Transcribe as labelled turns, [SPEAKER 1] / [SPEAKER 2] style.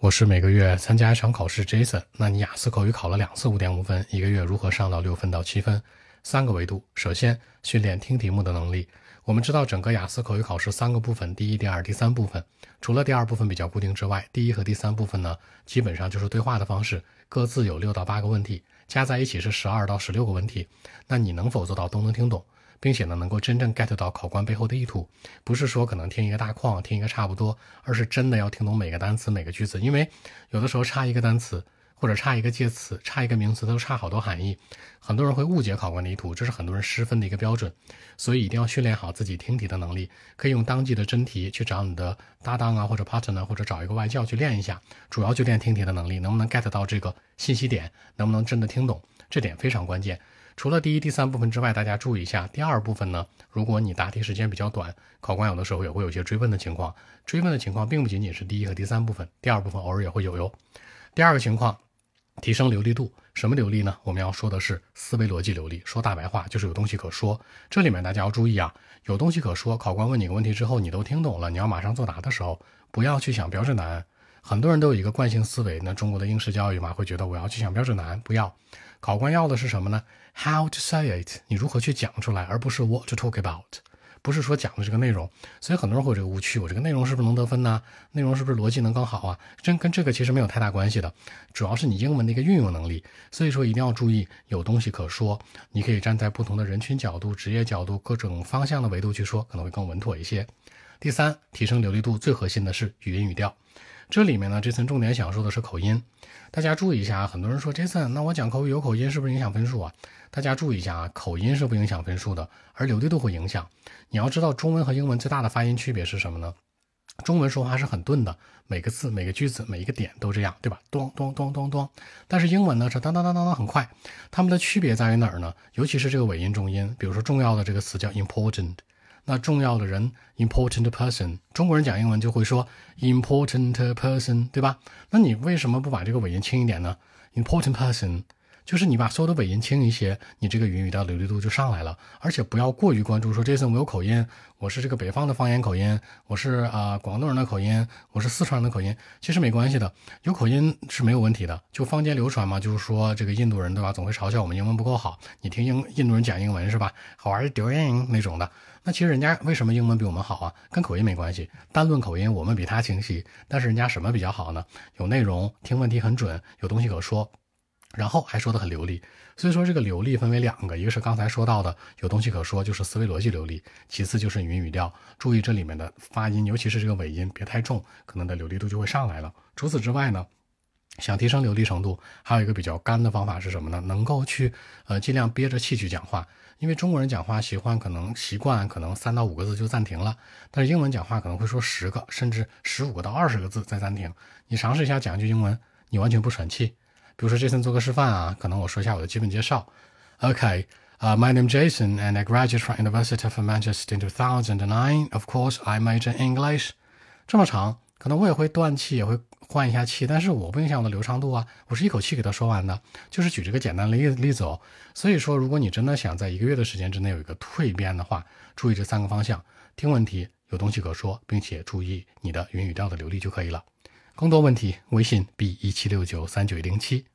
[SPEAKER 1] 我是每个月参加一场考试，Jason。那你雅思口语考了两次五点五分，一个月如何上到六分到七分？三个维度。首先，训练听题目的能力。我们知道整个雅思口语考试三个部分，第一、第二、第三部分。除了第二部分比较固定之外，第一和第三部分呢，基本上就是对话的方式，各自有六到八个问题，加在一起是十二到十六个问题。那你能否做到都能听懂？并且呢，能够真正 get 到考官背后的意图，不是说可能听一个大框，听一个差不多，而是真的要听懂每个单词、每个句子。因为有的时候差一个单词，或者差一个介词，差一个名词，都差好多含义。很多人会误解考官的意图，这是很多人失分的一个标准。所以一定要训练好自己听题的能力，可以用当季的真题去找你的搭档啊，或者 partner，或者找一个外教去练一下。主要就练听题的能力，能不能 get 到这个信息点，能不能真的听懂，这点非常关键。除了第一、第三部分之外，大家注意一下。第二部分呢，如果你答题时间比较短，考官有的时候也会有一些追问的情况。追问的情况并不仅仅是第一和第三部分，第二部分偶尔也会有哟。第二个情况，提升流利度。什么流利呢？我们要说的是思维逻辑流利。说大白话就是有东西可说。这里面大家要注意啊，有东西可说。考官问你个问题之后，你都听懂了，你要马上作答的时候，不要去想标准答案。很多人都有一个惯性思维，那中国的应试教育嘛，会觉得我要去想标准答案，不要。考官要的是什么呢？How to say it？你如何去讲出来，而不是 What to talk about？不是说讲的这个内容。所以很多人会有这个误区，我这个内容是不是能得分呢？内容是不是逻辑能更好啊？真跟这个其实没有太大关系的，主要是你英文的一个运用能力。所以说一定要注意，有东西可说，你可以站在不同的人群角度、职业角度、各种方向的维度去说，可能会更稳妥一些。第三，提升流利度最核心的是语音语调。这里面呢，，Jason 重点想说的是口音，大家注意一下啊。很多人说，Jason，那我讲口语有口音是不是影响分数啊？大家注意一下啊，口音是不影响分数的，而流利度会影响。你要知道，中文和英文最大的发音区别是什么呢？中文说话是很钝的，每个字、每个句子、每一个点都这样，对吧？咚咚咚咚咚。但是英文呢是当当当当当很快。它们的区别在于哪儿呢？尤其是这个尾音重音，比如说重要的这个词叫 important。那重要的人，important person，中国人讲英文就会说 important person，对吧？那你为什么不把这个尾音轻一点呢？important person，就是你把所有的尾音轻一些，你这个语音语调流利度就上来了。而且不要过于关注说，Jason 我有口音，我是这个北方的方言口音，我是啊广东人的口音，我是四川人的口音，其实没关系的，有口音是没有问题的。就坊间流传嘛，就是说这个印度人对吧，总会嘲笑我们英文不够好。你听英印度人讲英文是吧？How are you doing 那种的。那其实人家为什么英文比我们好啊？跟口音没关系。单论口音，我们比他清晰。但是人家什么比较好呢？有内容，听问题很准，有东西可说，然后还说得很流利。所以说这个流利分为两个，一个是刚才说到的有东西可说，就是思维逻辑流利；其次就是语音语调。注意这里面的发音，尤其是这个尾音别太重，可能的流利度就会上来了。除此之外呢？想提升流利程度，还有一个比较干的方法是什么呢？能够去呃尽量憋着气去讲话，因为中国人讲话习惯可能习惯可能三到五个字就暂停了，但是英文讲话可能会说十个甚至十五个到二十个字再暂停。你尝试一下讲一句英文，你完全不喘气。比如说 Jason 做个示范啊，可能我说一下我的基本介绍。Okay, uh, my name Jason and I graduated from University of Manchester in 2009. Of course, I major in English. 这么长，可能我也会断气，也会。换一下气，但是我不影响我的流畅度啊，我是一口气给他说完的，就是举这个简单的例例子哦。所以说，如果你真的想在一个月的时间之内有一个蜕变的话，注意这三个方向：听问题，有东西可说，并且注意你的语音语调的流利就可以了。更多问题，微信 b 一七六九三九零七。